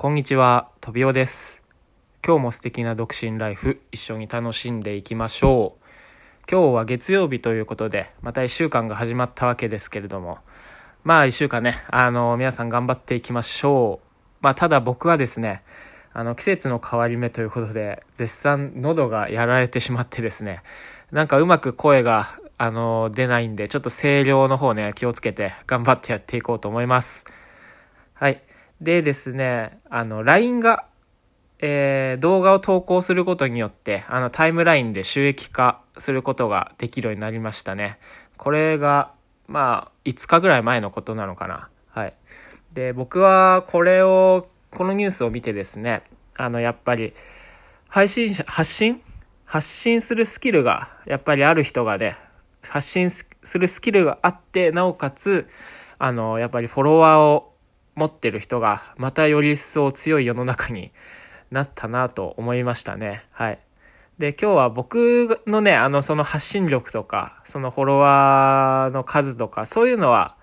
こんにちは、とびおです。今日も素敵な独身ライフ、一緒に楽しんでいきましょう。今日は月曜日ということで、また一週間が始まったわけですけれども、まあ一週間ね、あの、皆さん頑張っていきましょう。まあただ僕はですね、あの、季節の変わり目ということで、絶賛喉がやられてしまってですね、なんかうまく声が、あの、出ないんで、ちょっと声量の方ね、気をつけて頑張ってやっていこうと思います。はい。でですね、あの、LINE が、えー動画を投稿することによって、あの、タイムラインで収益化することができるようになりましたね。これが、まあ、5日ぐらい前のことなのかな。はい。で、僕はこれを、このニュースを見てですね、あの、やっぱり、配信者、発信？発信するスキルが、やっぱりある人がね、発信するスキルがあって、なおかつ、あの、やっぱりフォロワーを持ってる人が、またより一層強い世の中になったなと思いましたね。はい。で、今日は僕のね、あの、その発信力とか、そのフォロワーの数とか、そういうのは、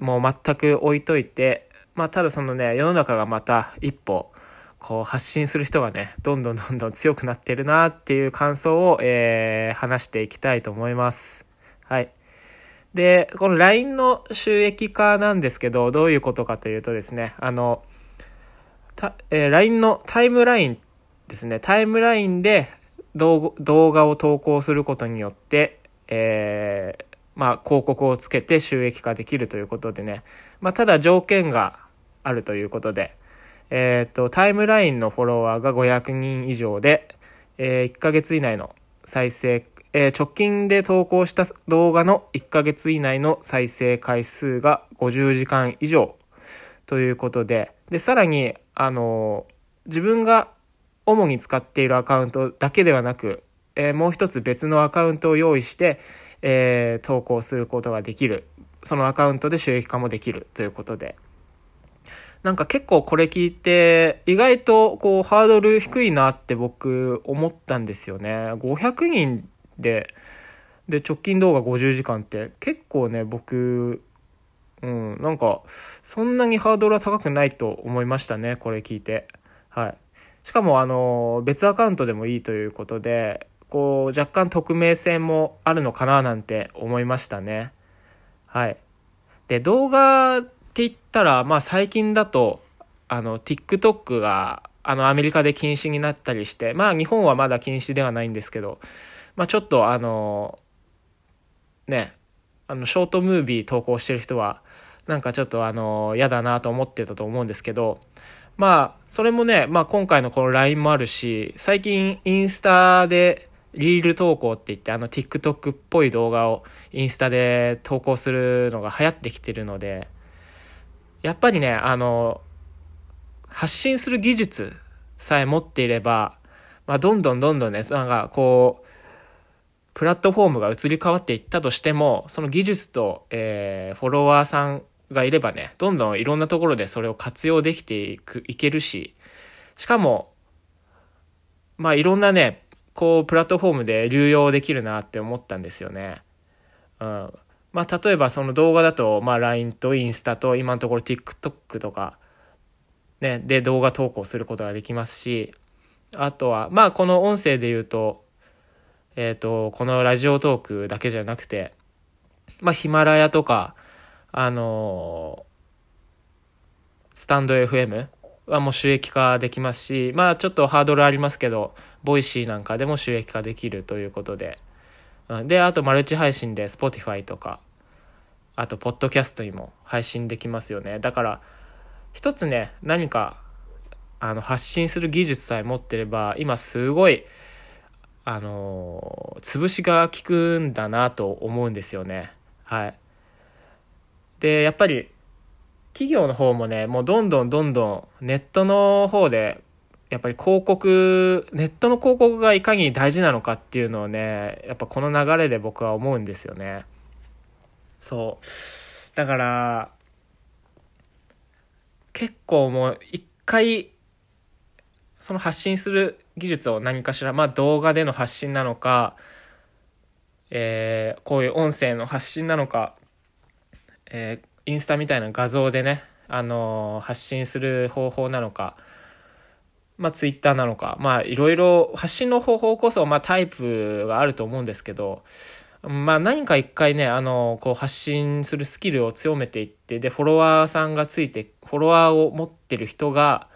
もう全く置いといて、まあ、ただそのね、世の中がまた一歩、こう発信する人がね、どんどん どんどん強くなってるなっていう感想を、えー話していきたいと思います。はい。で、この LINE の収益化なんですけど、どういうことかというとですね、あの、えー LINE のタイムラインですね、タイムラインで動画を投稿することによって、えーまあ、広告をつけて収益化できるということでね、まあ、ただ条件があるということで、えっ、と、タイムラインのフォロワーが500人以上で、えー1ヶ月以内の再生、えー直近で投稿した動画の1ヶ月以内の再生回数が50時間以上ということで、で、さらに、あの自分が主に使っているアカウントだけではなく、えーもう一つ別のアカウントを用意して、え投稿することができる。そのアカウントで収益化もできるということで。なんか結構これ聞いて、意外とこうハードル低いなって僕思ったんですよね。500人で、で、直近動画50時間って結構ね、僕、うん、なんか、そんなにハードルは高くないと思いましたね、これ聞いて。はい。しかも、あの、別アカウントでもいいということで、こう、若干匿名性もあるのかななんて思いましたね。はい。で、動画って言ったら、まあ最近だと、あの、TikTok が、あの、アメリカで禁止になったりして、まあ日本はまだ禁止ではないんですけど、まあちょっとあの、ね、あの、ショートムービー投稿してる人は、なんかちょっとあの、嫌だなと思ってたと思うんですけど、まあ、それもね、まあ今回のこの LINE もあるし、最近インスタでリール投稿って言って、あの TikTok っぽい動画をインスタで投稿するのが流行ってきてるので、やっぱりね、あの、発信する技術さえ持っていれば、まあどんどんどんどんね、なんかこう、プラットフォームが移り変わっていったとしても、その技術と、えーフォロワーさんがいればね、どんどんいろんなところでそれを活用できていく、いけるし、しかも、まあいろんなね、こう、プラットフォームで流用できるなって思ったんですよね。うん。まあ例えばその動画だと、まあ LINE とインスタと今のところ TikTok とか、ね、で動画投稿することができますし、あとは、まあこの音声で言うと、えっ、と、このラジオトークだけじゃなくて、まあ、ヒマラヤとか、あのースタンド FM はもう収益化できますし、まあ、ちょっとハードルありますけど、ボイシーなんかでも収益化できるということで、うんで、あとマルチ配信で Spotify とか、あと、ポッドキャストにも配信できますよね。だから、一つね、何か、あの、発信する技術さえ持ってれば、今すごい、あのー潰しが効くんだなと思うんですよね。はい。で、やっぱり、企業の方もね、もうどんどんどんどんネットの方で、やっぱり広告、ネットの広告がいかに大事なのかっていうのをね、やっぱこの流れで僕は思うんですよね。そう。だから、結構もう一回、その発信する技術を何かしら、まあ動画での発信なのか、えーこういう音声の発信なのか、えーインスタみたいな画像でね、あの発信する方法なのか、まあ、ツイッターなのか、まあ、いろいろ発信の方法こそ、まあ、タイプがあると思うんですけど、まあ、何か一回ね、あの、こう発信するスキルを強めていって、で、フォロワーさんがついて、フォロワーを持ってる人が、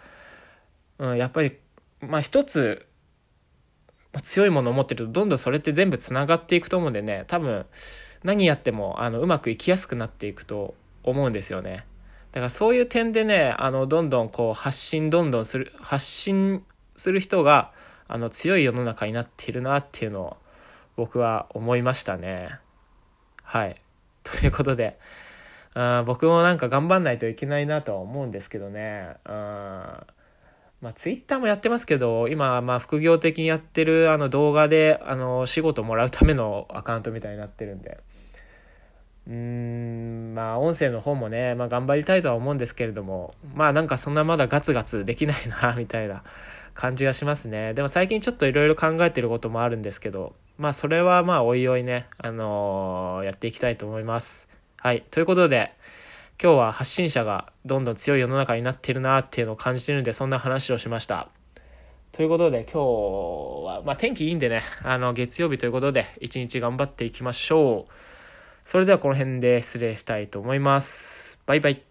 うん、やっぱり、まあ、一つ、強いものを持ってると、どんどんそれって全部繋がっていくと思うんでね、多分、何やっても、あの、うまくいきやすくなっていくと思うんですよね。だからそういう点でね、あの、どんどんこう、発信どんどんする、発信する人が、あの、強い世の中になっているなっていうのを、僕は思いましたね。はい。ということで、あ僕もなんか頑張んないといけないなとは思うんですけどね。あまあ、ツイッターもやってますけど、今、まあ、副業的にやってるあの動画で、あの、仕事もらうためのアカウントみたいになってるんで。うーん、まあ、音声の方もね、まあ、頑張りたいとは思うんですけれども、まあ、なんかそんなまだガツガツできないな、みたいな感じがしますね。でも最近ちょっといろいろ考えてることもあるんですけど、まあ、それはまあ、おいおいね、あのー、やっていきたいと思います。はい。ということで、今日は発信者がどんどん強い世の中になってるなっていうのを感じてるんで、そんな話をしました。ということで、今日は、まあ、天気いいんでね、あの、月曜日ということで、一日頑張っていきましょう。それではこの辺で失礼したいと思います。バイバイ。